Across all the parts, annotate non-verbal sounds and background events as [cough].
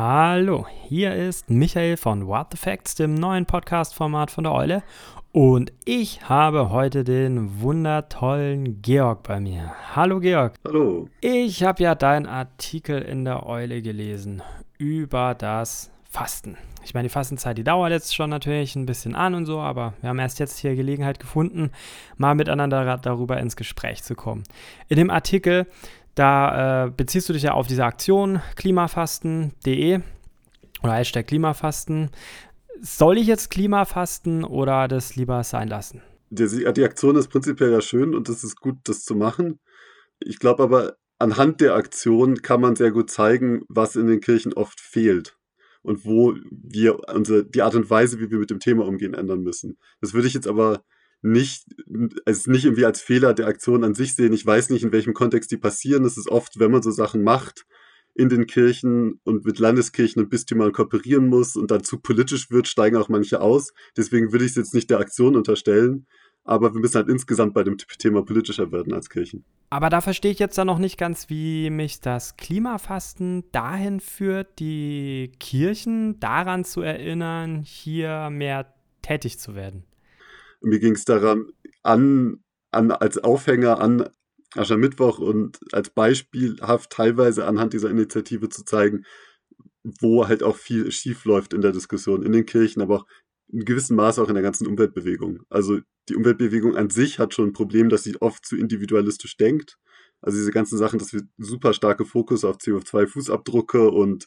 Hallo, hier ist Michael von What the Facts, dem neuen Podcast-Format von der Eule. Und ich habe heute den wundertollen Georg bei mir. Hallo Georg. Hallo. Ich habe ja deinen Artikel in der Eule gelesen über das Fasten. Ich meine, die Fastenzeit, die dauert jetzt schon natürlich ein bisschen an und so, aber wir haben erst jetzt hier Gelegenheit gefunden, mal miteinander darüber ins Gespräch zu kommen. In dem Artikel da äh, beziehst du dich ja auf diese Aktion klimafasten.de oder Hashtag Klimafasten. Soll ich jetzt Klimafasten oder das lieber sein lassen? Die, die Aktion ist prinzipiell ja schön und es ist gut, das zu machen. Ich glaube aber, anhand der Aktion kann man sehr gut zeigen, was in den Kirchen oft fehlt und wo wir unsere, die Art und Weise, wie wir mit dem Thema umgehen, ändern müssen. Das würde ich jetzt aber nicht, also nicht irgendwie als Fehler der Aktion an sich sehen. Ich weiß nicht, in welchem Kontext die passieren. Es ist oft, wenn man so Sachen macht in den Kirchen und mit Landeskirchen und Bistümern kooperieren muss und dann zu politisch wird, steigen auch manche aus. Deswegen würde ich es jetzt nicht der Aktion unterstellen. Aber wir müssen halt insgesamt bei dem Thema politischer werden als Kirchen. Aber da verstehe ich jetzt dann noch nicht ganz, wie mich das Klimafasten dahin führt, die Kirchen daran zu erinnern, hier mehr tätig zu werden. Mir ging es daran, an, an, als Aufhänger an Aschermittwoch und als beispielhaft teilweise anhand dieser Initiative zu zeigen, wo halt auch viel schief läuft in der Diskussion, in den Kirchen, aber auch in gewissem Maße auch in der ganzen Umweltbewegung. Also die Umweltbewegung an sich hat schon ein Problem, dass sie oft zu individualistisch denkt. Also diese ganzen Sachen, dass wir super starke Fokus auf CO2-Fußabdrücke und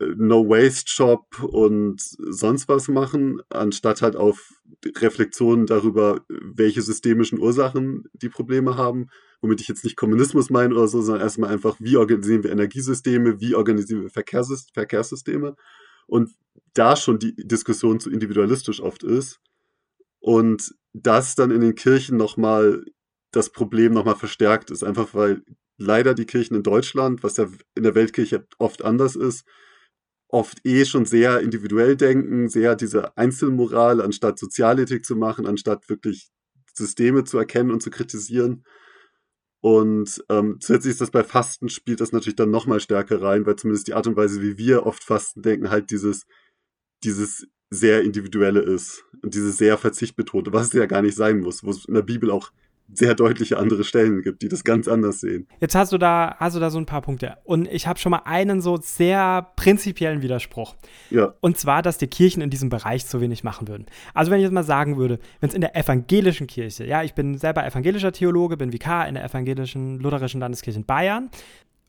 No-Waste-Shop und sonst was machen, anstatt halt auf Reflexionen darüber, welche systemischen Ursachen die Probleme haben, womit ich jetzt nicht Kommunismus meine oder so, sondern erstmal einfach, wie organisieren wir Energiesysteme, wie organisieren wir Verkehrssysteme. Und da schon die Diskussion zu individualistisch oft ist und das dann in den Kirchen nochmal das Problem nochmal verstärkt ist, einfach weil leider die Kirchen in Deutschland, was ja in der Weltkirche oft anders ist, oft eh schon sehr individuell denken, sehr diese Einzelmoral anstatt Sozialethik zu machen, anstatt wirklich Systeme zu erkennen und zu kritisieren. Und ähm, zusätzlich ist das bei Fasten spielt das natürlich dann nochmal stärker rein, weil zumindest die Art und Weise, wie wir oft Fasten denken, halt dieses, dieses sehr individuelle ist und dieses sehr verzichtbetonte, was es ja gar nicht sein muss, wo es in der Bibel auch sehr deutliche andere Stellen gibt, die das ganz anders sehen. Jetzt hast du da, hast du da so ein paar Punkte. Und ich habe schon mal einen so sehr prinzipiellen Widerspruch. Ja. Und zwar, dass die Kirchen in diesem Bereich zu wenig machen würden. Also wenn ich jetzt mal sagen würde, wenn es in der evangelischen Kirche, ja, ich bin selber evangelischer Theologe, bin Vikar in der evangelischen lutherischen Landeskirche in Bayern,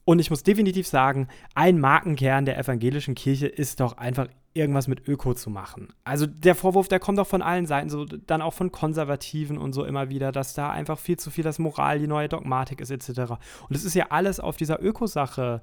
und ich muss definitiv sagen, ein Markenkern der evangelischen Kirche ist doch einfach irgendwas mit Öko zu machen. Also der Vorwurf, der kommt doch von allen Seiten, so dann auch von Konservativen und so immer wieder, dass da einfach viel zu viel das Moral, die neue Dogmatik ist etc. Und es ist ja alles auf dieser Ökosache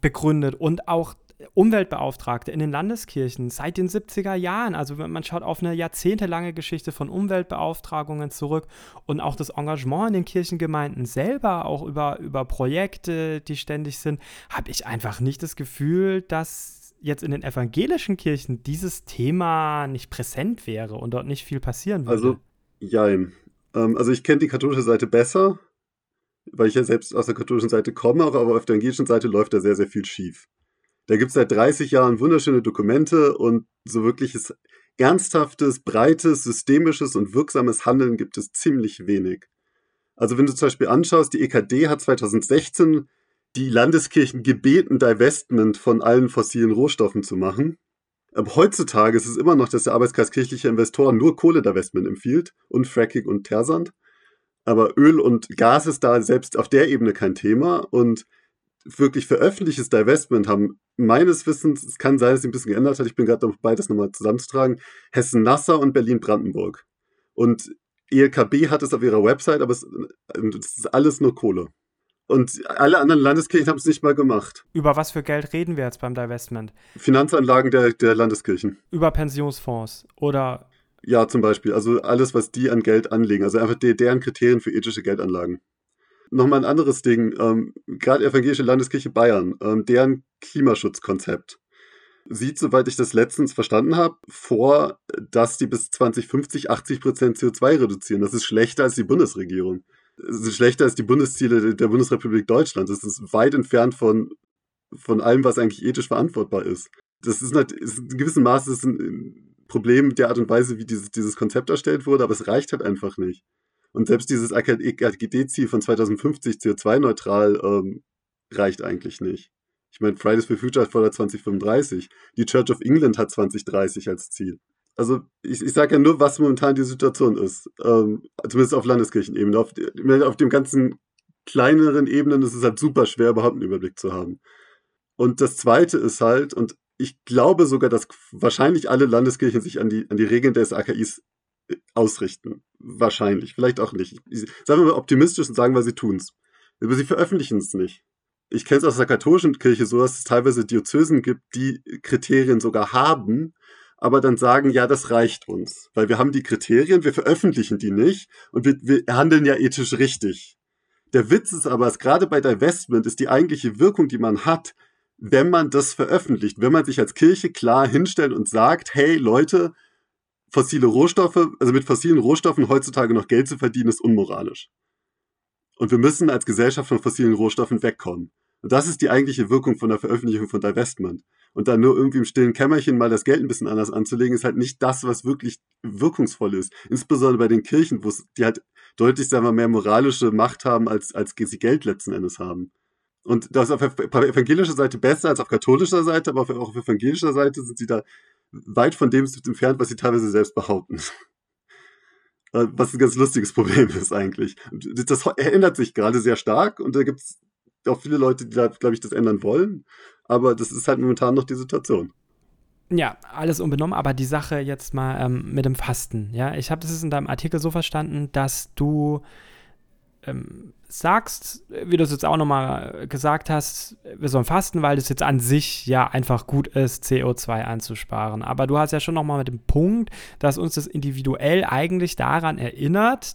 begründet und auch Umweltbeauftragte in den Landeskirchen seit den 70er Jahren. Also man schaut auf eine jahrzehntelange Geschichte von Umweltbeauftragungen zurück und auch das Engagement in den Kirchengemeinden selber, auch über, über Projekte, die ständig sind, habe ich einfach nicht das Gefühl, dass jetzt in den evangelischen Kirchen dieses Thema nicht präsent wäre und dort nicht viel passieren würde. Also, jein. Ähm, also ich kenne die katholische Seite besser, weil ich ja selbst aus der katholischen Seite komme, aber auf der evangelischen Seite läuft da sehr, sehr viel schief. Da gibt es seit 30 Jahren wunderschöne Dokumente und so wirkliches ernsthaftes, breites, systemisches und wirksames Handeln gibt es ziemlich wenig. Also wenn du zum Beispiel anschaust, die EKD hat 2016 die Landeskirchen gebeten, Divestment von allen fossilen Rohstoffen zu machen. Aber heutzutage ist es immer noch, dass der Arbeitskreis kirchlicher Investoren nur Kohle-Divestment empfiehlt und Fracking und Teersand. Aber Öl und Gas ist da selbst auf der Ebene kein Thema und wirklich veröffentlichtes Divestment haben meines Wissens, es kann sein, dass sich ein bisschen geändert hat, ich bin gerade dabei, das nochmal zusammenzutragen, Hessen-Nassau und Berlin-Brandenburg. Und ELKB hat es auf ihrer Website, aber es, es ist alles nur Kohle. Und alle anderen Landeskirchen haben es nicht mal gemacht. Über was für Geld reden wir jetzt beim Divestment? Finanzanlagen der, der Landeskirchen. Über Pensionsfonds oder. Ja, zum Beispiel. Also alles, was die an Geld anlegen. Also einfach die, deren Kriterien für ethische Geldanlagen nochmal ein anderes Ding. Ähm, Gerade Evangelische Landeskirche Bayern, ähm, deren Klimaschutzkonzept sieht, soweit ich das letztens verstanden habe, vor, dass die bis 2050 80 Prozent CO2 reduzieren. Das ist schlechter als die Bundesregierung. Ist schlechter als die Bundesziele der Bundesrepublik Deutschland. Das ist weit entfernt von von allem, was eigentlich ethisch verantwortbar ist. Das ist, nicht, ist in gewissem Maße ist ein Problem der Art und Weise, wie dieses, dieses Konzept erstellt wurde, aber es reicht halt einfach nicht. Und selbst dieses AKD-Ziel von 2050 CO2-neutral ähm, reicht eigentlich nicht. Ich meine, Fridays for Future fordert 2035. Die Church of England hat 2030 als Ziel. Also ich, ich sage ja nur, was momentan die Situation ist. Ähm, zumindest auf Landeskirchenebene. Auf, auf dem ganzen kleineren Ebenen ist es halt super schwer, überhaupt einen Überblick zu haben. Und das Zweite ist halt, und ich glaube sogar, dass wahrscheinlich alle Landeskirchen sich an die, an die Regeln des AKIs äh, ausrichten. Wahrscheinlich, vielleicht auch nicht. Sagen wir mal optimistisch und sagen, weil sie tun es. Aber sie veröffentlichen es nicht. Ich kenne es aus der katholischen Kirche so, dass es teilweise Diözesen gibt, die Kriterien sogar haben, aber dann sagen, ja, das reicht uns, weil wir haben die Kriterien, wir veröffentlichen die nicht und wir, wir handeln ja ethisch richtig. Der Witz ist aber, dass gerade bei Divestment ist die eigentliche Wirkung, die man hat, wenn man das veröffentlicht, wenn man sich als Kirche klar hinstellt und sagt, hey Leute, fossile Rohstoffe, also mit fossilen Rohstoffen heutzutage noch Geld zu verdienen, ist unmoralisch. Und wir müssen als Gesellschaft von fossilen Rohstoffen wegkommen. Und das ist die eigentliche Wirkung von der Veröffentlichung von Divestment. Und dann nur irgendwie im stillen Kämmerchen mal das Geld ein bisschen anders anzulegen, ist halt nicht das, was wirklich wirkungsvoll ist. Insbesondere bei den Kirchen, wo die halt deutlich, sagen wir, mehr moralische Macht haben, als, als sie Geld letzten Endes haben. Und das ist auf evangelischer Seite besser als auf katholischer Seite, aber auch auf evangelischer Seite sind sie da weit von dem entfernt, was sie teilweise selbst behaupten. [laughs] Äh, was ein ganz lustiges Problem [laughs] ist eigentlich. Das ändert sich gerade sehr stark und da gibt es auch viele Leute, die da, glaube ich, das ändern wollen. Aber das ist halt momentan noch die Situation. Ja, alles unbenommen, aber die Sache jetzt mal ähm, mit dem Fasten. Ja, ich habe das in deinem Artikel so verstanden, dass du ähm, sagst, wie du es jetzt auch nochmal gesagt hast, wir sollen fasten, weil es jetzt an sich ja einfach gut ist, CO2 einzusparen. Aber du hast ja schon nochmal mit dem Punkt, dass uns das individuell eigentlich daran erinnert,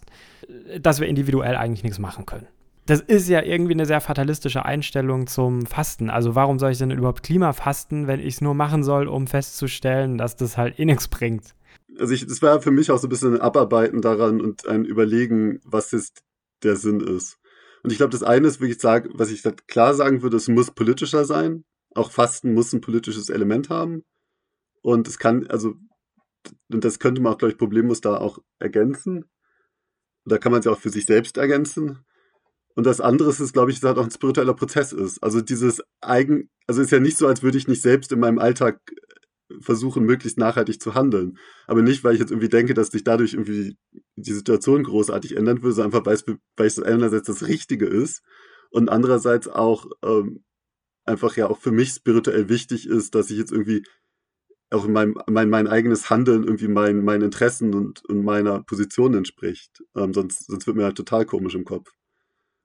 dass wir individuell eigentlich nichts machen können. Das ist ja irgendwie eine sehr fatalistische Einstellung zum Fasten. Also warum soll ich denn überhaupt Klimafasten, wenn ich es nur machen soll, um festzustellen, dass das halt eh nichts bringt? Also ich, das war für mich auch so ein bisschen ein Abarbeiten daran und ein Überlegen, was jetzt der Sinn ist. Und ich glaube, das eine ist wirklich, sagen, was ich klar sagen würde, es muss politischer sein. Auch Fasten muss ein politisches Element haben. Und es kann, also, und das könnte man auch, glaube ich, problemlos da auch ergänzen. Da kann man es ja auch für sich selbst ergänzen. Und das andere ist, glaube ich, dass halt auch ein spiritueller Prozess ist. Also dieses Eigen, also ist ja nicht so, als würde ich nicht selbst in meinem Alltag versuchen, möglichst nachhaltig zu handeln. Aber nicht, weil ich jetzt irgendwie denke, dass sich dadurch irgendwie die Situation großartig ändern würde, sondern einfach, weil es, weil es einerseits das Richtige ist und andererseits auch ähm, einfach ja auch für mich spirituell wichtig ist, dass ich jetzt irgendwie auch in meinem, mein, mein eigenes Handeln irgendwie mein, meinen Interessen und, und meiner Position entspricht. Ähm, sonst, sonst wird mir halt total komisch im Kopf.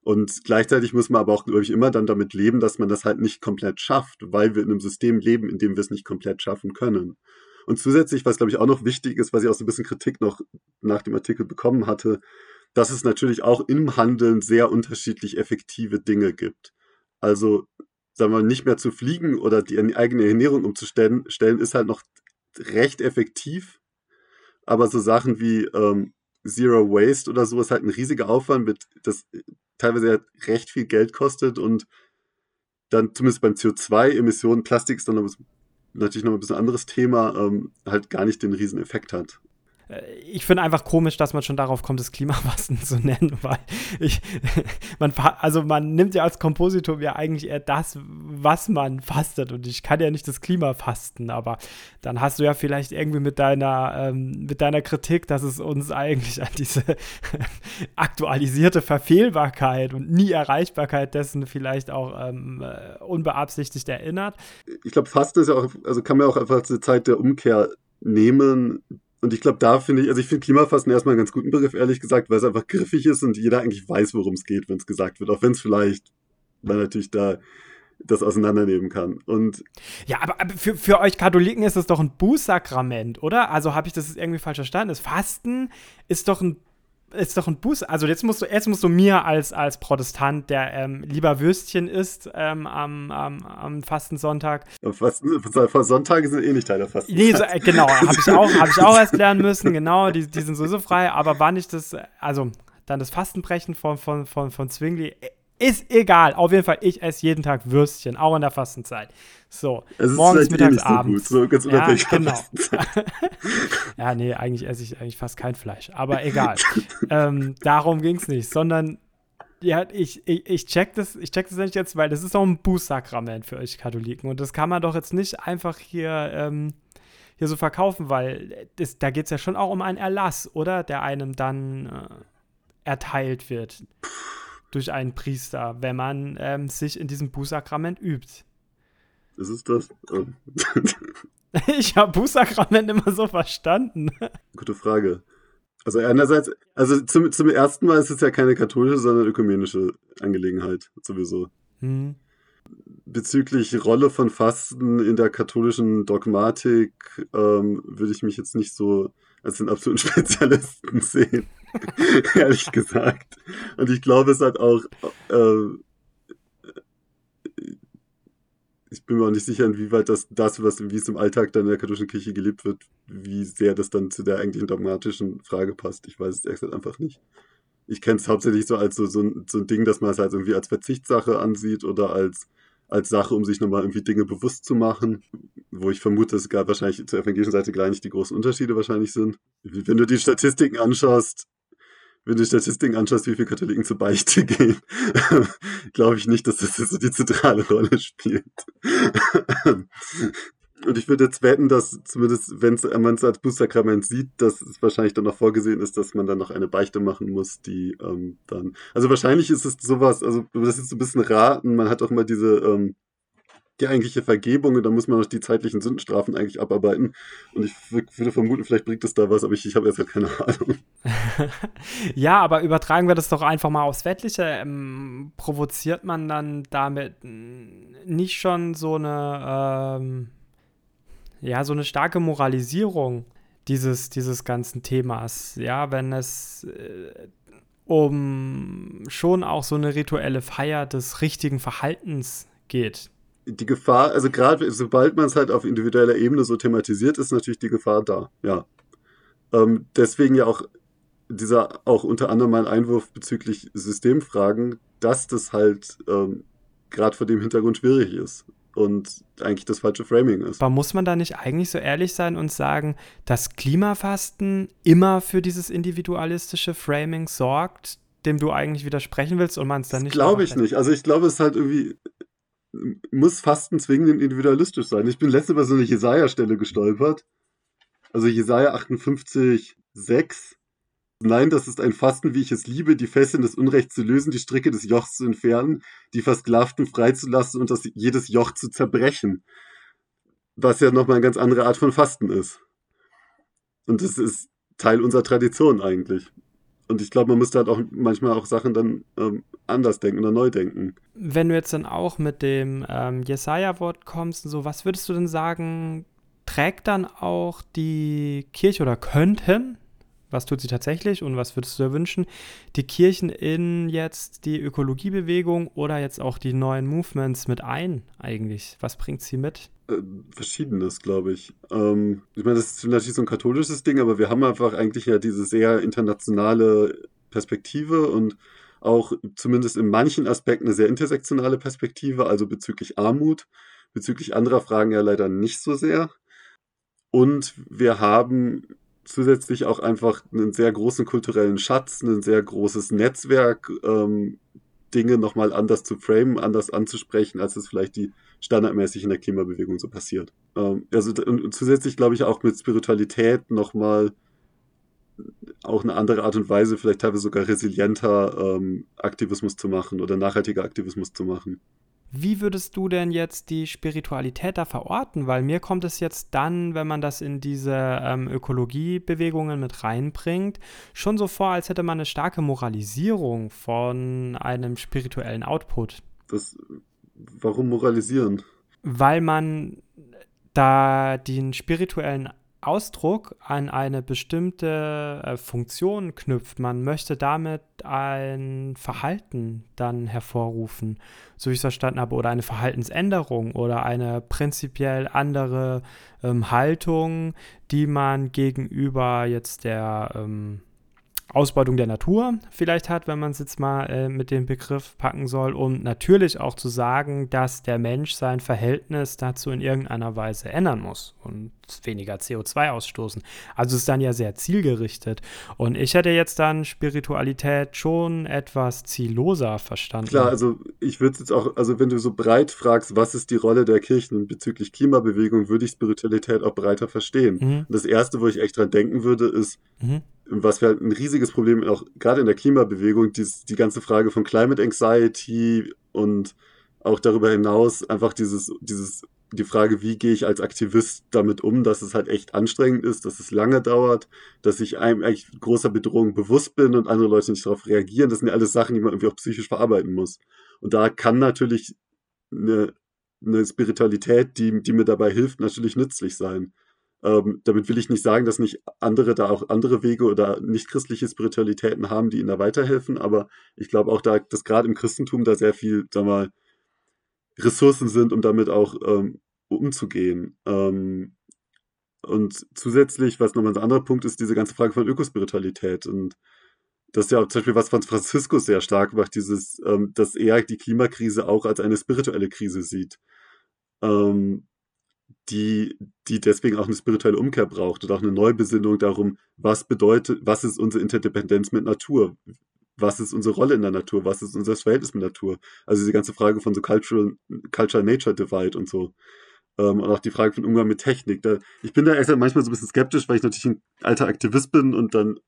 Und gleichzeitig muss man aber auch, glaube ich, immer dann damit leben, dass man das halt nicht komplett schafft, weil wir in einem System leben, in dem wir es nicht komplett schaffen können. Und zusätzlich, was, glaube ich, auch noch wichtig ist, was ich auch so ein bisschen Kritik noch nach dem Artikel bekommen hatte, dass es natürlich auch im Handeln sehr unterschiedlich effektive Dinge gibt. Also, sagen wir mal, nicht mehr zu fliegen oder die eigene Ernährung umzustellen, stellen, ist halt noch recht effektiv. Aber so Sachen wie ähm, Zero Waste oder so ist halt ein riesiger Aufwand, mit, das teilweise ja recht viel Geld kostet und dann zumindest beim CO2-Emissionen, Plastik ist dann noch, natürlich noch ein bisschen anderes Thema, ähm, halt gar nicht den riesen Effekt hat. Äh, ich finde einfach komisch, dass man schon darauf kommt, das Klimafasten [laughs] zu nennen, weil ich, [laughs] man, also man nimmt ja als Kompositor ja eigentlich eher das, was man fastet und ich kann ja nicht das Klima fasten, aber dann hast du ja vielleicht irgendwie mit deiner, ähm, mit deiner Kritik, dass es uns eigentlich an diese [laughs] aktualisierte Verfehlbarkeit und nie Erreichbarkeit dessen vielleicht auch ähm, äh, unbeabsichtigt erinnert. Ich glaube, Fasten ist ja auch, also kann man auch einfach eine Zeit der Umkehr nehmen, und ich glaube, da finde ich, also ich finde Klimafasten erstmal einen ganz guten Begriff, ehrlich gesagt, weil es einfach griffig ist und jeder eigentlich weiß, worum es geht, wenn es gesagt wird. Auch wenn es vielleicht, man natürlich da das auseinandernehmen kann. Und ja, aber, aber für, für euch Katholiken ist das doch ein Bußsakrament, oder? Also habe ich das irgendwie falsch verstanden? Das Fasten ist doch ein ist doch ein Buß. Also jetzt musst du, jetzt musst du mir als, als Protestant, der ähm, lieber Würstchen isst ähm, am, am, am Fastensonntag. Fasten, Sonntage sind eh nicht Teil der Fasten. Nee, so, äh, genau, [laughs] habe ich, auch, hab ich auch erst lernen müssen, genau, die, die sind sowieso frei, aber war nicht das, also dann das Fastenbrechen von, von, von, von Zwingli Ist egal. Auf jeden Fall, ich esse jeden Tag Würstchen, auch in der Fastenzeit. So, morgens, vielleicht eh mittags, so abends. gut, so ganz Ja, genau. [laughs] Ja, nee, eigentlich esse ich eigentlich fast kein Fleisch. Aber egal. ähm, darum ging es nicht, sondern ja, ich, ich, ich check das, ich check das nicht jetzt, weil das ist auch ein Bußsakrament für euch Katholiken. Und das kann man doch jetzt nicht einfach hier, ähm, hier so verkaufen, weil das, da geht es ja schon auch um einen Erlass, oder? Der einem dann äh, erteilt wird durch einen Priester, wenn man ähm, sich in diesem Bußsakrament übt. Ist es das? Ähm, [laughs] Ich habe Bußsakrament immer so verstanden. Gute Frage. Also einerseits, also zum, zum ersten Mal ist es ja keine katholische, sondern ökumenische Angelegenheit sowieso. Hm. Bezüglich Rolle von Fasten in der katholischen Dogmatik ähm, würde ich mich jetzt nicht so als den absoluten [laughs] Spezialisten sehen, [laughs] ehrlich gesagt. Und ich glaube, es hat auch, äh, ich bin mir auch nicht sicher, inwieweit das, das was, wie es im Alltag dann in der katholischen Kirche gelebt wird, wie sehr das dann zu der eigentlichen dogmatischen Frage passt. Ich weiß es ehrlich gesagt einfach nicht. Ich kenne es hauptsächlich so als so, so, ein, so ein Ding, dass man es halt irgendwie als Verzichtssache ansieht oder als, als Sache, um sich nochmal irgendwie Dinge bewusst zu machen, wo ich vermute, dass gar wahrscheinlich zur evangelischen Seite gar nicht die großen Unterschiede wahrscheinlich sind. Wenn du die Statistiken anschaust, wenn du Statistiken anschaust, wie viele Katholiken zur Beichte [laughs] gehen, glaube ich nicht, dass das so die zentrale Rolle spielt. Und ich würde jetzt wetten, dass zumindest, wenn man es als Bußsakrament sieht, dass es wahrscheinlich dann noch vorgesehen ist, dass man dann noch eine Beichte machen muss, die ähm, dann. Also wahrscheinlich ist es sowas, also das ist so ein bisschen raten, man hat auch mal diese ähm, die eigentliche Vergebung und dann muss man noch die zeitlichen Sündenstrafen eigentlich abarbeiten. Und ich würde vermuten, vielleicht bringt es da was, aber ich, ich habe jetzt halt keine Ahnung. [laughs] ja, aber übertragen wir das doch einfach mal aufs Wettliche. Ähm, provoziert man dann damit nicht schon so eine, ähm, ja, so eine starke Moralisierung dieses, dieses ganzen Themas? Ja, wenn es äh, um schon auch so eine rituelle Feier des richtigen Verhaltens geht. Die Gefahr, also gerade sobald man es halt auf individueller Ebene so thematisiert, ist natürlich die Gefahr da, ja. Ähm, deswegen ja auch dieser auch unter anderem mein Einwurf bezüglich Systemfragen, dass das halt ähm, gerade vor dem Hintergrund schwierig ist und eigentlich das falsche Framing ist. Aber muss man da nicht eigentlich so ehrlich sein und sagen, dass Klimafasten immer für dieses individualistische Framing sorgt, dem du eigentlich widersprechen willst und man es dann nicht. Glaube ich nicht. Also ich glaube, es ist halt irgendwie muss Fasten zwingend individualistisch sein. Ich bin letzte über so eine Jesaja-Stelle gestolpert. Also Jesaja 58, 6. Nein, das ist ein Fasten, wie ich es liebe, die Fesseln des Unrechts zu lösen, die Stricke des Jochs zu entfernen, die Versklavten freizulassen und das, jedes Joch zu zerbrechen. Was ja nochmal eine ganz andere Art von Fasten ist. Und das ist Teil unserer Tradition eigentlich. Und ich glaube, man müsste halt auch manchmal auch Sachen dann ähm, anders denken oder neu denken. Wenn du jetzt dann auch mit dem ähm, Jesaja-Wort kommst, so, was würdest du denn sagen, trägt dann auch die Kirche oder könnten, was tut sie tatsächlich und was würdest du dir wünschen, die Kirchen in jetzt die Ökologiebewegung oder jetzt auch die neuen Movements mit ein eigentlich? Was bringt sie mit? Äh, Verschiedenes, glaube ich. Ähm, ich meine, das ist natürlich so ein katholisches Ding, aber wir haben einfach eigentlich ja diese sehr internationale Perspektive und auch zumindest in manchen Aspekten eine sehr intersektionale Perspektive, also bezüglich Armut, bezüglich anderer Fragen ja leider nicht so sehr. Und wir haben zusätzlich auch einfach einen sehr großen kulturellen Schatz, ein sehr großes Netzwerk, ähm, Dinge nochmal anders zu framen, anders anzusprechen, als es vielleicht die standardmäßig in der Klimabewegung so passiert. Ähm, also und zusätzlich glaube ich auch mit Spiritualität nochmal auch eine andere Art und Weise, vielleicht teilweise sogar resilienter ähm, Aktivismus zu machen oder nachhaltiger Aktivismus zu machen. Wie würdest du denn jetzt die Spiritualität da verorten? Weil mir kommt es jetzt dann, wenn man das in diese ähm, Ökologiebewegungen mit reinbringt, schon so vor, als hätte man eine starke Moralisierung von einem spirituellen Output. Das, warum moralisieren? Weil man da den spirituellen Ausdruck an eine bestimmte äh, Funktion knüpft. Man möchte damit ein Verhalten dann hervorrufen, so wie ich es verstanden habe, oder eine Verhaltensänderung oder eine prinzipiell andere ähm, Haltung, die man gegenüber jetzt der ähm, Ausbeutung der Natur vielleicht hat, wenn man es jetzt mal äh, mit dem Begriff packen soll, und natürlich auch zu sagen, dass der Mensch sein Verhältnis dazu in irgendeiner Weise ändern muss. Und weniger CO2 ausstoßen. Also ist dann ja sehr zielgerichtet. Und ich hätte jetzt dann Spiritualität schon etwas zielloser verstanden. Klar, also ich würde jetzt auch, also wenn du so breit fragst, was ist die Rolle der Kirchen bezüglich Klimabewegung, würde ich Spiritualität auch breiter verstehen. Mhm. Das Erste, wo ich echt dran denken würde, ist, mhm was wir halt ein riesiges Problem auch gerade in der Klimabewegung, die, die ganze Frage von Climate Anxiety und auch darüber hinaus einfach dieses, dieses, die Frage, wie gehe ich als Aktivist damit um, dass es halt echt anstrengend ist, dass es lange dauert, dass ich einem eigentlich großer Bedrohung bewusst bin und andere Leute nicht darauf reagieren. Das sind ja alles Sachen, die man irgendwie auch psychisch verarbeiten muss. Und da kann natürlich eine, eine Spiritualität, die, die mir dabei hilft, natürlich nützlich sein. Ähm, damit will ich nicht sagen, dass nicht andere da auch andere Wege oder nicht christliche Spiritualitäten haben, die ihnen da weiterhelfen, aber ich glaube auch da, dass gerade im Christentum da sehr viel, sag mal, Ressourcen sind, um damit auch ähm, umzugehen. Ähm, und zusätzlich, was nochmal ein anderer Punkt ist, diese ganze Frage von Ökospiritualität. Und das ist ja zum Beispiel was Franz Franziskus sehr stark macht, dieses, ähm, dass er die Klimakrise auch als eine spirituelle Krise sieht. Ähm, die, die deswegen auch eine spirituelle Umkehr braucht und auch eine Neubesinnung darum, was bedeutet, was ist unsere Interdependenz mit Natur? Was ist unsere Rolle in der Natur? Was ist unser Verhältnis mit Natur? Also diese ganze Frage von so Cultural, Culture Nature Divide und so. Ähm, und auch die Frage von Umgang mit Technik. Da, ich bin da erst manchmal so ein bisschen skeptisch, weil ich natürlich ein alter Aktivist bin und dann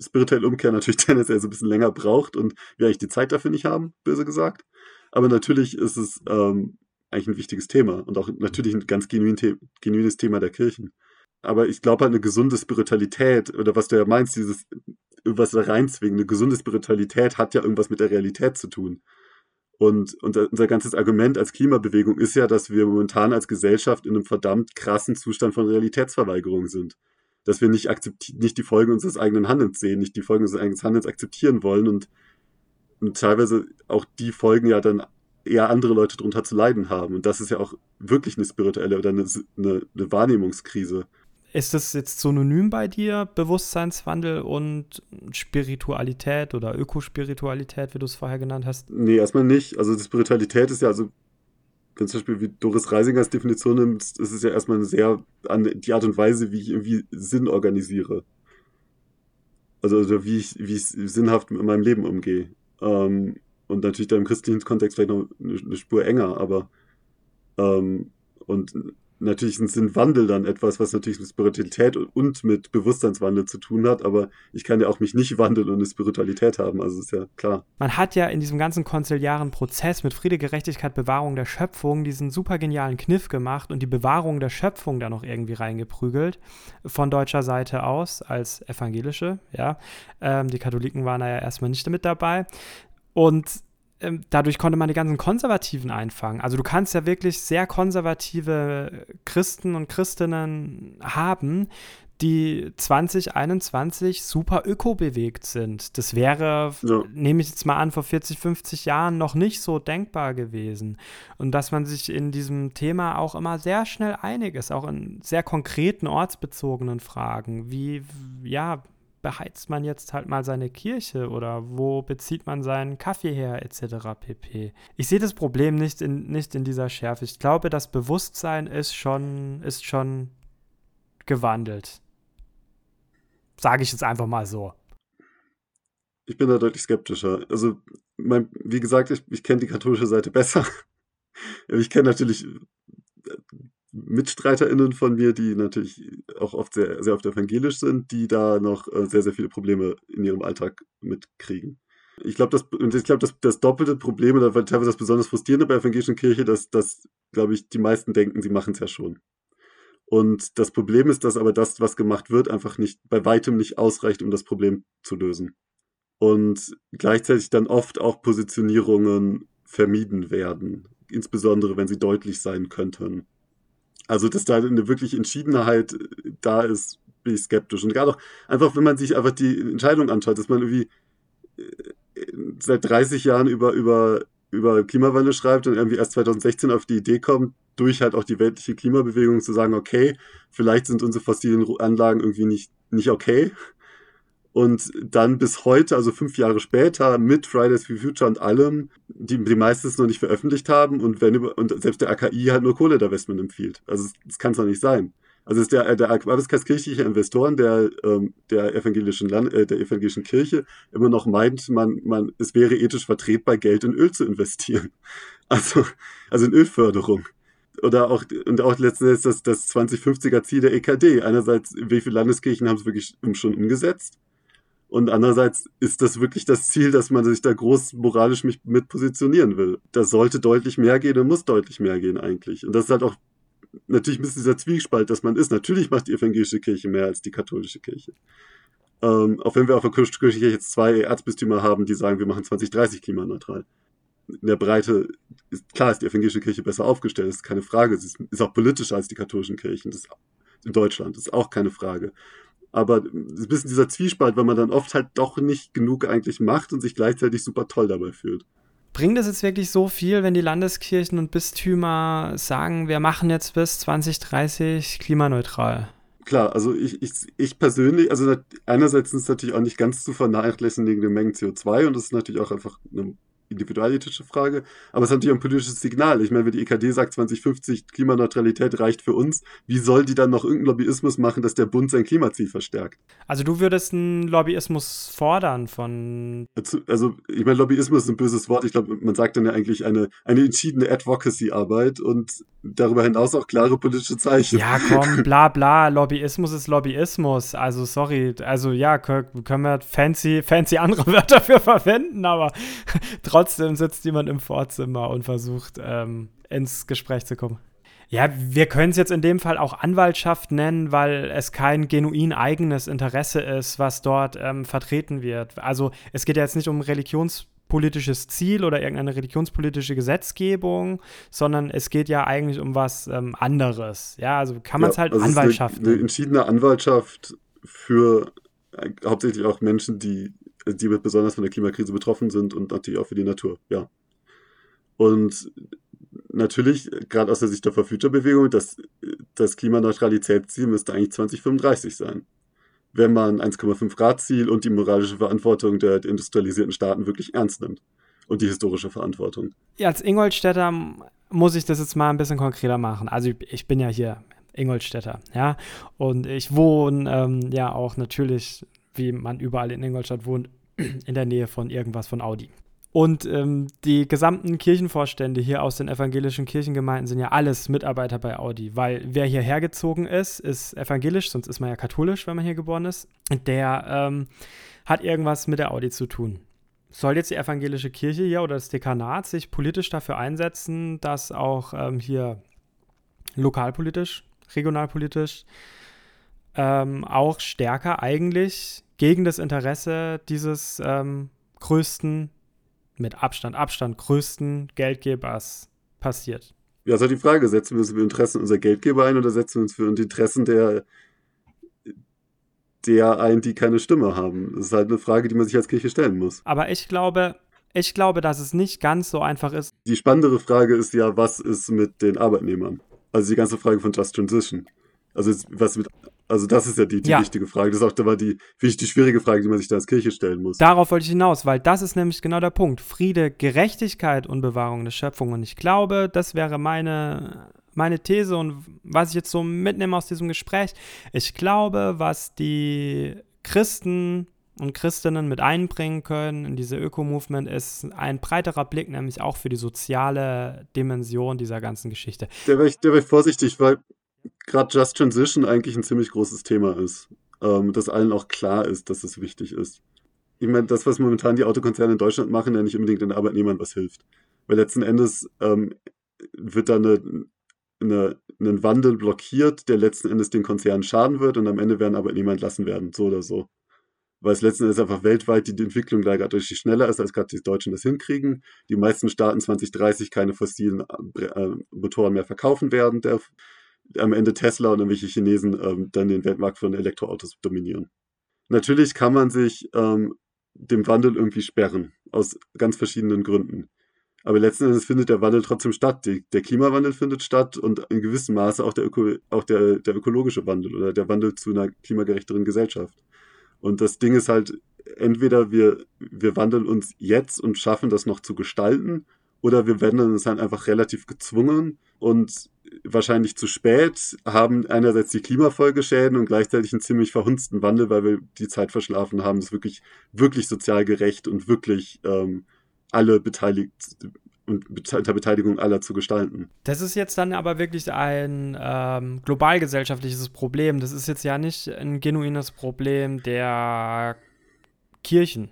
spirituelle Umkehr natürlich [laughs] tendenziell so ein bisschen länger braucht und wir eigentlich die Zeit dafür nicht haben, böse gesagt. Aber natürlich ist es ähm, eigentlich ein wichtiges Thema und auch natürlich ein ganz genuin The genuines Thema der Kirchen. Aber ich glaube halt eine gesunde Spiritualität oder was du ja meinst, dieses irgendwas da reinzwingen, eine gesunde Spiritualität hat ja irgendwas mit der Realität zu tun. Und unser, unser ganzes Argument als Klimabewegung ist ja, dass wir momentan als Gesellschaft in einem verdammt krassen Zustand von Realitätsverweigerung sind. Dass wir nicht, nicht die Folgen unseres eigenen Handelns sehen, nicht die Folgen unseres eigenen Handelns akzeptieren wollen und, und teilweise auch die Folgen ja dann eher andere Leute darunter zu leiden haben. Und das ist ja auch wirklich eine spirituelle oder eine, eine, eine Wahrnehmungskrise. Ist das jetzt synonym bei dir, Bewusstseinswandel und Spiritualität oder Ökospiritualität, wie du es vorher genannt hast? Nee, erstmal nicht. Also die Spiritualität ist ja, also wenn zum Beispiel wie Doris Reisingers Definition nimmt, ist es ja erstmal sehr an die Art und Weise, wie ich irgendwie Sinn organisiere. Also, also wie ich, wie ich sinnhaft mit meinem Leben umgehe. Ähm, und natürlich da im christlichen Kontext vielleicht noch eine, eine Spur enger, aber ähm, und natürlich sind Wandel dann etwas, was natürlich mit Spiritualität und mit Bewusstseinswandel zu tun hat, aber ich kann ja auch mich nicht wandeln und eine Spiritualität haben, also ist ja klar. Man hat ja in diesem ganzen konziliaren Prozess mit Friede, Gerechtigkeit, Bewahrung der Schöpfung diesen super genialen Kniff gemacht und die Bewahrung der Schöpfung da noch irgendwie reingeprügelt, von deutscher Seite aus als evangelische, ja. Ähm, die Katholiken waren da ja erstmal nicht damit dabei. Und dadurch konnte man die ganzen Konservativen einfangen. Also du kannst ja wirklich sehr konservative Christen und Christinnen haben, die 2021 super öko-bewegt sind. Das wäre, ja. nehme ich jetzt mal an, vor 40, 50 Jahren noch nicht so denkbar gewesen. Und dass man sich in diesem Thema auch immer sehr schnell einig ist, auch in sehr konkreten, ortsbezogenen Fragen, wie, ja, beheizt man jetzt halt mal seine Kirche oder wo bezieht man seinen Kaffee her etc. pp. Ich sehe das Problem nicht in, nicht in dieser Schärfe. Ich glaube, das Bewusstsein ist schon, ist schon gewandelt. Sage ich jetzt einfach mal so. Ich bin da deutlich skeptischer. Also, mein, wie gesagt, ich, ich kenne die katholische Seite besser. [laughs] Ich kenne natürlich MitstreiterInnen von mir, die natürlich auch oft sehr, sehr oft evangelisch sind, die da noch äh, sehr, sehr viele Probleme in ihrem Alltag mitkriegen. Ich glaube, das, ich das, das doppelte Problem, oder teilweise das besonders frustrierende bei der evangelischen Kirche, dass, dass glaube ich, die meisten denken, sie machen es ja schon. Und das Problem ist, dass aber das, was gemacht wird, einfach nicht, bei weitem nicht ausreicht, um das Problem zu lösen. Und gleichzeitig dann oft auch Positionierungen vermieden werden, insbesondere wenn sie deutlich sein könnten. Also, dass da eine wirkliche Entschiedenheit da ist, bin ich skeptisch. Und gerade auch einfach, wenn man sich einfach die Entscheidung anschaut, dass man irgendwie äh, seit 30 Jahren über, über, über Klimawandel schreibt und irgendwie erst 2016 auf die Idee kommt, durch halt auch die weltliche Klimabewegung zu sagen, okay, vielleicht sind unsere fossilen Anlagen irgendwie nicht, nicht okay. Und dann bis heute, also fünf Jahre später, mit Fridays for Future und allem, die, die meistens noch nicht veröffentlicht haben und wenn und selbst der AKI halt nur Kohleinvestment empfiehlt. Also das kann es doch nicht sein. Also ist der, der arbeitskreiskirchliche Investoren der, ähm, der, evangelischen Land, äh, der evangelischen Kirche immer noch meint, man, man, es wäre ethisch vertretbar, Geld in Öl zu investieren. [laughs] Also, also in Ölförderung oder auch, und auch letzten Endes das, das 2050er Ziel der EKD. Einerseits, wie viele Landeskirchen haben es wirklich schon umgesetzt? Und andererseits ist das wirklich das Ziel, dass man sich da groß moralisch mit positionieren will. Da sollte deutlich mehr gehen und muss deutlich mehr gehen eigentlich. Und das ist halt auch natürlich ein bisschen dieser Zwiespalt, dass man ist. Natürlich macht die evangelische Kirche mehr als die katholische Kirche. Ähm, auch wenn wir auf der Kirche jetzt zwei Erzbistümer haben, die sagen, wir machen 2030 klimaneutral. In der Breite, ist, klar ist die evangelische Kirche besser aufgestellt, das ist keine Frage. Sie ist, ist auch politischer als die katholischen Kirchen das, in Deutschland, das ist auch keine Frage aber ein bisschen dieser Zwiespalt, weil man dann oft halt doch nicht genug eigentlich macht und sich gleichzeitig super toll dabei fühlt. Bringt es jetzt wirklich so viel, wenn die Landeskirchen und Bistümer sagen, wir machen jetzt bis 2030 klimaneutral? Klar, also ich, ich, ich persönlich, also einerseits sind es natürlich auch nicht ganz zu vernachlässigende Mengen CO2 und das ist natürlich auch einfach eine individualethische Frage, aber es ist natürlich ein politisches Signal. Ich meine, wenn die EKD sagt, 2050 Klimaneutralität reicht für uns, wie soll die dann noch irgendeinen Lobbyismus machen, dass der Bund sein Klimaziel verstärkt? Also du würdest einen Lobbyismus fordern von... Also, also ich meine, Lobbyismus ist ein böses Wort. Ich glaube, man sagt dann ja eigentlich eine, eine entschiedene Advocacy-Arbeit und darüber hinaus auch klare politische Zeichen. Ja, komm, [laughs] bla bla, Lobbyismus ist Lobbyismus. Also sorry, also ja, können wir fancy, fancy andere [laughs] Wörter dafür verwenden, aber [laughs] trotzdem trotzdem sitzt jemand im Vorzimmer und versucht, ähm, ins Gespräch zu kommen. Ja, wir können es jetzt in dem Fall auch Anwaltschaft nennen, weil es kein genuin eigenes Interesse ist, was dort ähm, vertreten wird. Also es geht ja jetzt nicht um religionspolitisches Ziel oder irgendeine religionspolitische Gesetzgebung, sondern es geht ja eigentlich um was ähm, anderes. Ja, also kann man es ja, halt also Anwaltschaft eine, eine entschiedene Anwaltschaft für äh, hauptsächlich auch Menschen, die die besonders von der Klimakrise betroffen sind und natürlich auch für die Natur, ja. Und natürlich, gerade aus der Sicht der Verfüterbewegung, das, das Klimaneutralitätsziel müsste eigentlich 2035 sein. Wenn man 1,5 Grad Ziel und die moralische Verantwortung der industrialisierten Staaten wirklich ernst nimmt. Und die historische Verantwortung. Ja, als Ingolstädter muss ich das jetzt mal ein bisschen konkreter machen. Also ich bin ja hier Ingolstädter, ja. Und ich wohne ähm, ja auch natürlich wie man überall in Ingolstadt wohnt, [clears throat] in der Nähe von irgendwas von Audi. Und ähm, die gesamten Kirchenvorstände hier aus den evangelischen Kirchengemeinden sind ja alles Mitarbeiter bei Audi, weil wer hierher gezogen ist, ist evangelisch, sonst ist man ja katholisch, wenn man hier geboren ist. Der ähm, hat irgendwas mit der Audi zu tun. Soll jetzt die evangelische Kirche hier oder das Dekanat sich politisch dafür einsetzen, dass auch ähm, hier lokalpolitisch, regionalpolitisch ähm, auch stärker eigentlich gegen das Interesse dieses ähm, größten, mit Abstand, Abstand größten Geldgebers passiert. Ja, also die Frage, setzen wir uns für Interessen unserer Geldgeber ein oder setzen wir uns für Interessen der, der ein, die keine Stimme haben? Das ist halt eine Frage, die man sich als Kirche stellen muss. Aber ich glaube, ich glaube, dass es nicht ganz so einfach ist. Die spannendere Frage ist ja, was ist mit den Arbeitnehmern? Also die ganze Frage von Just Transition. Also was mit also das ist ja die, die ja. wichtige Frage. Das ist auch aber die, die schwierige Frage, die man sich da als Kirche stellen muss. Darauf wollte ich hinaus, weil das ist nämlich genau der Punkt. Friede, Gerechtigkeit und Bewahrung der Schöpfung. Und ich glaube, das wäre meine, meine These und was ich jetzt so mitnehme aus diesem Gespräch. Ich glaube, was die Christen und Christinnen mit einbringen können in diese Öko-Movement ist ein breiterer Blick, nämlich auch für die soziale Dimension dieser ganzen Geschichte. Der wäre ich, wär ich vorsichtig, weil gerade Just Transition eigentlich ein ziemlich großes Thema ist. Ähm, dass allen auch klar ist, dass es wichtig ist. Ich meine, das, was momentan die Autokonzerne in Deutschland machen, ja nicht unbedingt den Arbeitnehmern was hilft. Weil letzten Endes ähm, wird da eine, eine, ein Wandel blockiert, der letzten Endes den Konzernen schaden wird und am Ende werden Arbeitnehmer entlassen werden, so oder so. Weil es letzten Endes einfach weltweit die Entwicklung da gerade richtig schneller ist, als gerade die Deutschen das hinkriegen. Die meisten Staaten 2030 keine fossilen äh, Motoren mehr verkaufen werden. Der, am Ende Tesla und irgendwelche Chinesen ähm, dann den Weltmarkt von Elektroautos dominieren. Natürlich kann man sich ähm, dem Wandel irgendwie sperren, aus ganz verschiedenen Gründen. Aber letzten Endes findet der Wandel trotzdem statt. Die, der Klimawandel findet statt und in gewissem Maße auch, der, Öko, auch der, der ökologische Wandel oder der Wandel zu einer klimagerechteren Gesellschaft. Und das Ding ist halt, entweder wir, wir wandeln uns jetzt und schaffen das noch zu gestalten, oder wir wandeln uns halt einfach relativ gezwungen und wahrscheinlich zu spät, haben einerseits die Klimafolgeschäden und gleichzeitig einen ziemlich verhunzten Wandel, weil wir die Zeit verschlafen haben, das wirklich, wirklich sozial gerecht und wirklich ähm, alle beteiligt und unter Beteiligung aller zu gestalten. Das ist jetzt dann aber wirklich ein ähm, globalgesellschaftliches Problem. Das ist jetzt ja nicht ein genuines Problem der Kirchen.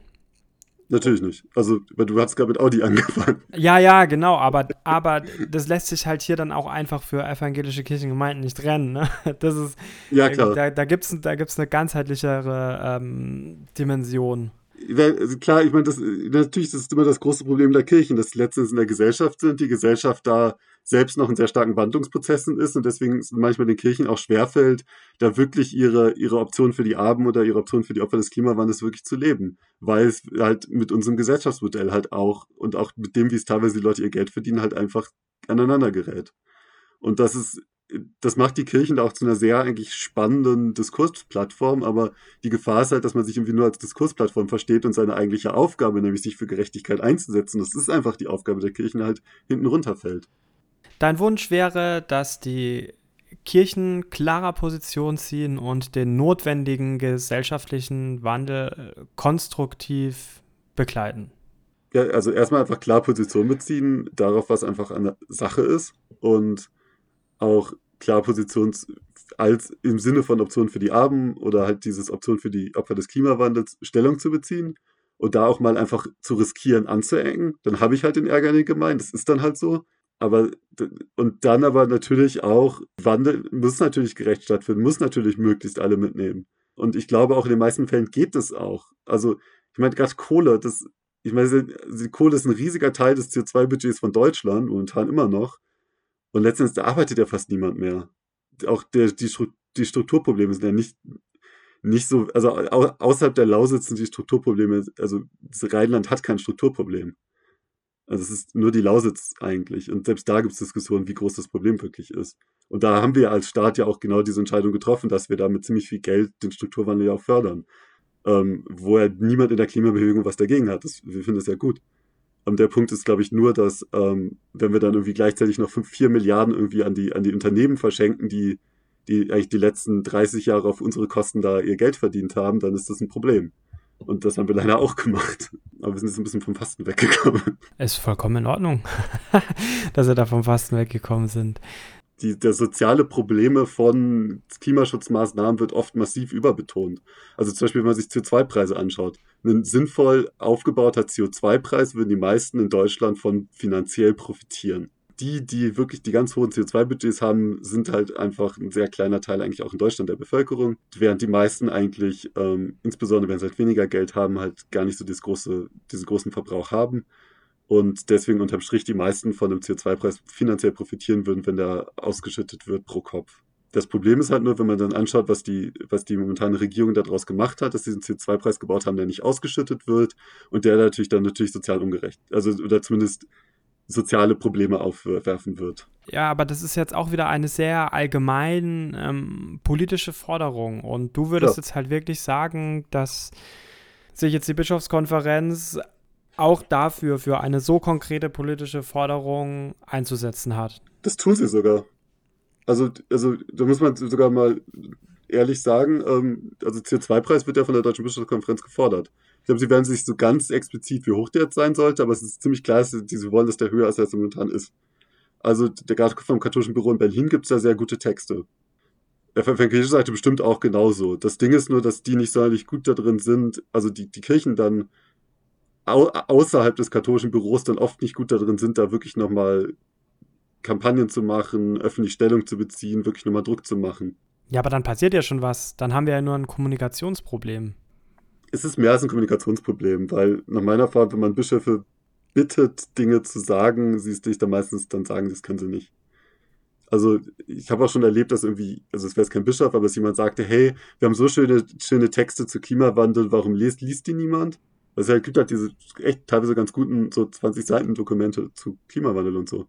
Natürlich nicht. Also, du hast gerade mit Audi [laughs] angefangen. Ja, ja, genau, aber, aber das lässt sich halt hier dann auch einfach für evangelische Kirchengemeinden nicht trennen. Ne? [laughs] Das ist, ja, klar. Da, da gibt es da gibt's eine ganzheitlichere ähm, Dimension. Also klar, ich meine, das, natürlich das ist immer das große Problem der Kirchen, dass sie letztens in der Gesellschaft sind, die Gesellschaft da selbst noch in sehr starken Wandlungsprozessen ist und deswegen es manchmal den Kirchen auch schwerfällt, da wirklich ihre, ihre Option für die Armen oder ihre Option für die Opfer des Klimawandels wirklich zu leben. Weil es halt mit unserem Gesellschaftsmodell halt auch und auch mit dem, wie es teilweise die Leute ihr Geld verdienen, halt einfach aneinander gerät. Und das ist das macht die Kirchen da auch zu einer sehr eigentlich spannenden Diskursplattform, aber die Gefahr ist halt, dass man sich irgendwie nur als Diskursplattform versteht und seine eigentliche Aufgabe, nämlich sich für Gerechtigkeit einzusetzen, das ist einfach die Aufgabe der Kirchen, halt hinten runterfällt. Dein Wunsch wäre, dass die Kirchen klarer Position ziehen und den notwendigen gesellschaftlichen Wandel äh, konstruktiv begleiten. Ja, also erstmal einfach klar Position beziehen, darauf, was einfach eine Sache ist und auch klar Positions als im Sinne von Option für die Armen oder halt dieses Option für die Opfer des Klimawandels Stellung zu beziehen und da auch mal einfach zu riskieren, anzuecken, dann habe ich halt den Ärger nicht gemeint. Das ist dann halt so. Aber und dann aber natürlich auch, Wandel muss natürlich gerecht stattfinden, muss natürlich möglichst alle mitnehmen. Und ich glaube auch in den meisten Fällen geht es auch. Also, ich meine, gerade Kohle, das, ich meine, Kohle ist ein riesiger Teil des CO2-Budgets von Deutschland, momentan immer noch. Und letztendlich da arbeitet ja fast niemand mehr. Auch der, die, die Strukturprobleme sind ja nicht, nicht so, also außerhalb der Lausitz sind die Strukturprobleme, also das Rheinland hat kein Strukturproblem. Also es ist nur die Lausitz eigentlich. Und selbst da gibt es Diskussionen, wie groß das Problem wirklich ist. Und da haben wir als Staat ja auch genau diese Entscheidung getroffen, dass wir da mit ziemlich viel Geld den Strukturwandel ja auch fördern. Ähm, wo ja niemand in der Klimabewegung was dagegen hat. Das, wir finden das ja gut. Der Punkt ist, glaube ich, nur, dass ähm, wenn wir dann irgendwie gleichzeitig noch 5, 4 Milliarden irgendwie an die, an die Unternehmen verschenken, die, die eigentlich die letzten 30 Jahre auf unsere Kosten da ihr Geld verdient haben, dann ist das ein Problem. Und das haben wir leider auch gemacht. Aber wir sind jetzt ein bisschen vom Fasten weggekommen. Ist vollkommen in Ordnung, [laughs] dass wir da vom Fasten weggekommen sind die, der soziale Probleme von Klimaschutzmaßnahmen wird oft massiv überbetont. Also zum Beispiel, wenn man sich CO2-Preise anschaut. Ein sinnvoll aufgebauter CO2-Preis würden die meisten in Deutschland von finanziell profitieren. Die, die wirklich die ganz hohen CO2-Budgets haben, sind halt einfach ein sehr kleiner Teil eigentlich auch in Deutschland der Bevölkerung, während die meisten eigentlich, ähm, insbesondere wenn sie halt weniger Geld haben, halt gar nicht so große, diesen großen Verbrauch haben und deswegen unterm Strich die meisten von dem CO2-Preis finanziell profitieren würden, wenn der ausgeschüttet wird pro Kopf. Das Problem ist halt nur, wenn man dann anschaut, was die, was die momentane Regierung daraus gemacht hat, dass sie diesen CO2-Preis gebaut haben, der nicht ausgeschüttet wird und der natürlich dann natürlich sozial ungerecht, also oder zumindest soziale Probleme aufwerfen wird. Ja, aber das ist jetzt auch wieder eine sehr allgemein ähm, politische Forderung. Und du würdest ja. jetzt halt wirklich sagen, dass sich jetzt die Bischofskonferenz auch dafür, für eine so konkrete politische Forderung einzusetzen hat. Das tun sie sogar. Also, also da muss man sogar mal ehrlich sagen, ähm, also CO2-Preis wird ja von der Deutschen Bischofskonferenz gefordert. Ich glaube, sie werden sich so ganz explizit, wie hoch der jetzt sein sollte, aber es ist ziemlich klar, dass sie wollen, dass der höher ist, als er momentan ist. Also der vom katholischen Büro in Berlin gibt es da sehr gute Texte. Der evangelische Seite bestimmt auch genauso. Das Ding ist nur, dass die nicht sonderlich gut da drin sind, also die, die Kirchen dann außerhalb des katholischen Büros dann oft nicht gut darin sind, da wirklich nochmal Kampagnen zu machen, öffentlich Stellung zu beziehen, wirklich nochmal Druck zu machen. Ja, aber dann passiert ja schon was. Dann haben wir ja nur ein Kommunikationsproblem. Es ist mehr als ein Kommunikationsproblem, weil nach meiner Erfahrung, wenn man Bischöfe bittet, Dinge zu sagen, sie es sich dann meistens dann sagen, das können sie nicht. Also ich habe auch schon erlebt, dass irgendwie, also es wäre jetzt kein Bischof, aber dass jemand sagte, hey, wir haben so schöne, schöne Texte zu Klimawandel, warum liest, liest die niemand? Also es gibt halt diese echt teilweise ganz guten so 20 Seiten Dokumente zu Klimawandel und so.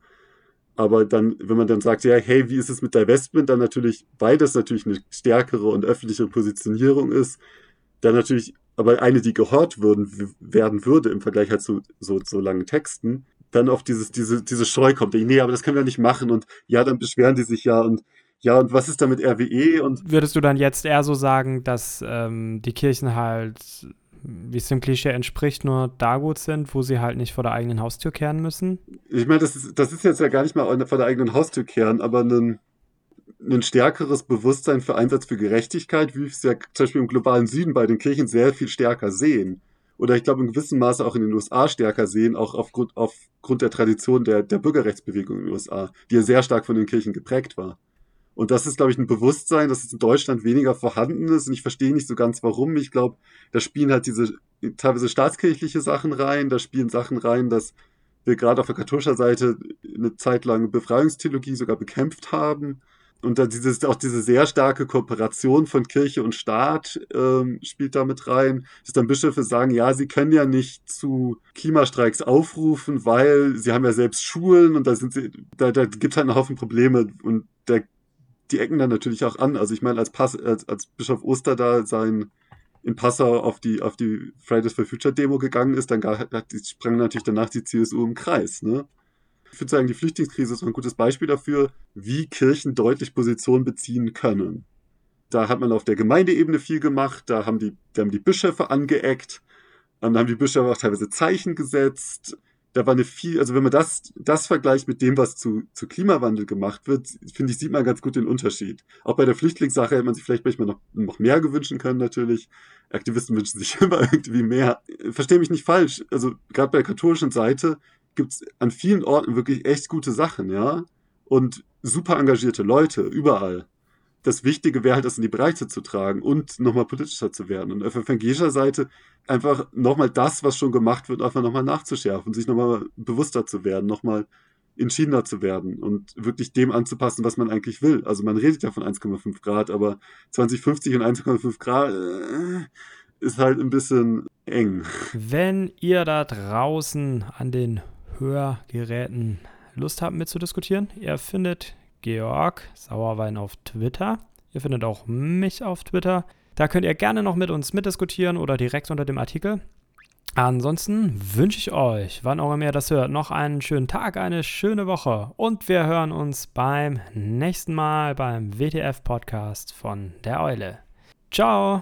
Aber dann, wenn man dann sagt, ja, hey, wie ist es mit Divestment, dann natürlich, weil das natürlich eine stärkere und öffentlichere Positionierung ist, Dann natürlich, aber eine, die gehört würden, werden würde im Vergleich halt zu so, so langen Texten, dann auf dieses, diese, diese Scheu kommt. Nee, aber das können wir nicht machen und ja, dann beschweren die sich ja und ja, und was ist da mit RWE und. Würdest du dann jetzt eher so sagen, dass ähm, die Kirchen halt, wie es dem Klischee entspricht, nur da gut sind, wo sie halt nicht vor der eigenen Haustür kehren müssen? Ich meine, das ist, das ist jetzt ja gar nicht mal vor der eigenen Haustür kehren, aber ein, ein stärkeres Bewusstsein für Einsatz für Gerechtigkeit, wie wir es ja zum Beispiel im globalen Süden bei den Kirchen sehr viel stärker sehen. Oder ich glaube in gewissem Maße auch in den USA stärker sehen, auch aufgrund, aufgrund der Tradition der, der Bürgerrechtsbewegung in den USA, die ja sehr stark von den Kirchen geprägt war. Und das ist, glaube ich, ein Bewusstsein, dass es in Deutschland weniger vorhanden ist. Und ich verstehe nicht so ganz, warum. Ich glaube, da spielen halt diese teilweise staatskirchliche Sachen rein, da spielen Sachen rein, dass wir gerade auf der katholischen Seite eine Zeit lang Befreiungstheologie sogar bekämpft haben. Und da dieses, auch diese sehr starke Kooperation von Kirche und Staat ähm, spielt da mit rein. Dass dann Bischöfe sagen, ja, sie können ja nicht zu Klimastreiks aufrufen, weil sie haben ja selbst Schulen und da sind sie, da, da gibt halt einen Haufen Probleme und da die ecken dann natürlich auch an. Also ich meine, als, Pass, als, als Bischof Oster da sein in Passau auf die, auf die Fridays for Future Demo gegangen ist, dann sprang natürlich danach die CSU im Kreis. Ne? Ich würde sagen, die Flüchtlingskrise ist ein gutes Beispiel dafür, wie Kirchen deutlich Position beziehen können. Da hat man auf der Gemeindeebene viel gemacht, da haben die, da haben die Bischöfe angeeckt, dann haben die Bischöfe auch teilweise Zeichen gesetzt, da war eine viel, also wenn man das, das vergleicht mit dem, was zu, zu Klimawandel gemacht wird, finde ich, sieht man ganz gut den Unterschied. Auch bei der Flüchtlingssache hätte man sich vielleicht manchmal noch, noch mehr gewünschen können, natürlich. Aktivisten wünschen sich [laughs] immer irgendwie mehr. Verstehe mich nicht falsch. Also, gerade bei der katholischen Seite gibt es an vielen Orten wirklich echt gute Sachen, ja. Und super engagierte Leute, überall das Wichtige wäre halt, das in die Breite zu tragen und nochmal politischer zu werden. Und auf evangelischer Seite einfach nochmal das, was schon gemacht wird, einfach nochmal nachzuschärfen, sich nochmal bewusster zu werden, nochmal entschiedener zu werden und wirklich dem anzupassen, was man eigentlich will. Also man redet ja von 1,5 Grad, aber 2050 und 1,5 Grad äh, ist halt ein bisschen eng. Wenn ihr da draußen an den Hörgeräten Lust habt mitzudiskutieren, ihr findet Georg Sauerwein auf Twitter. Ihr findet auch mich auf Twitter. Da könnt ihr gerne noch mit uns mitdiskutieren oder direkt unter dem Artikel. Ansonsten wünsche ich euch, wann auch immer ihr das hört, noch einen schönen Tag, eine schöne Woche und wir hören uns beim nächsten Mal beim WTF-Podcast von der Eule. Ciao!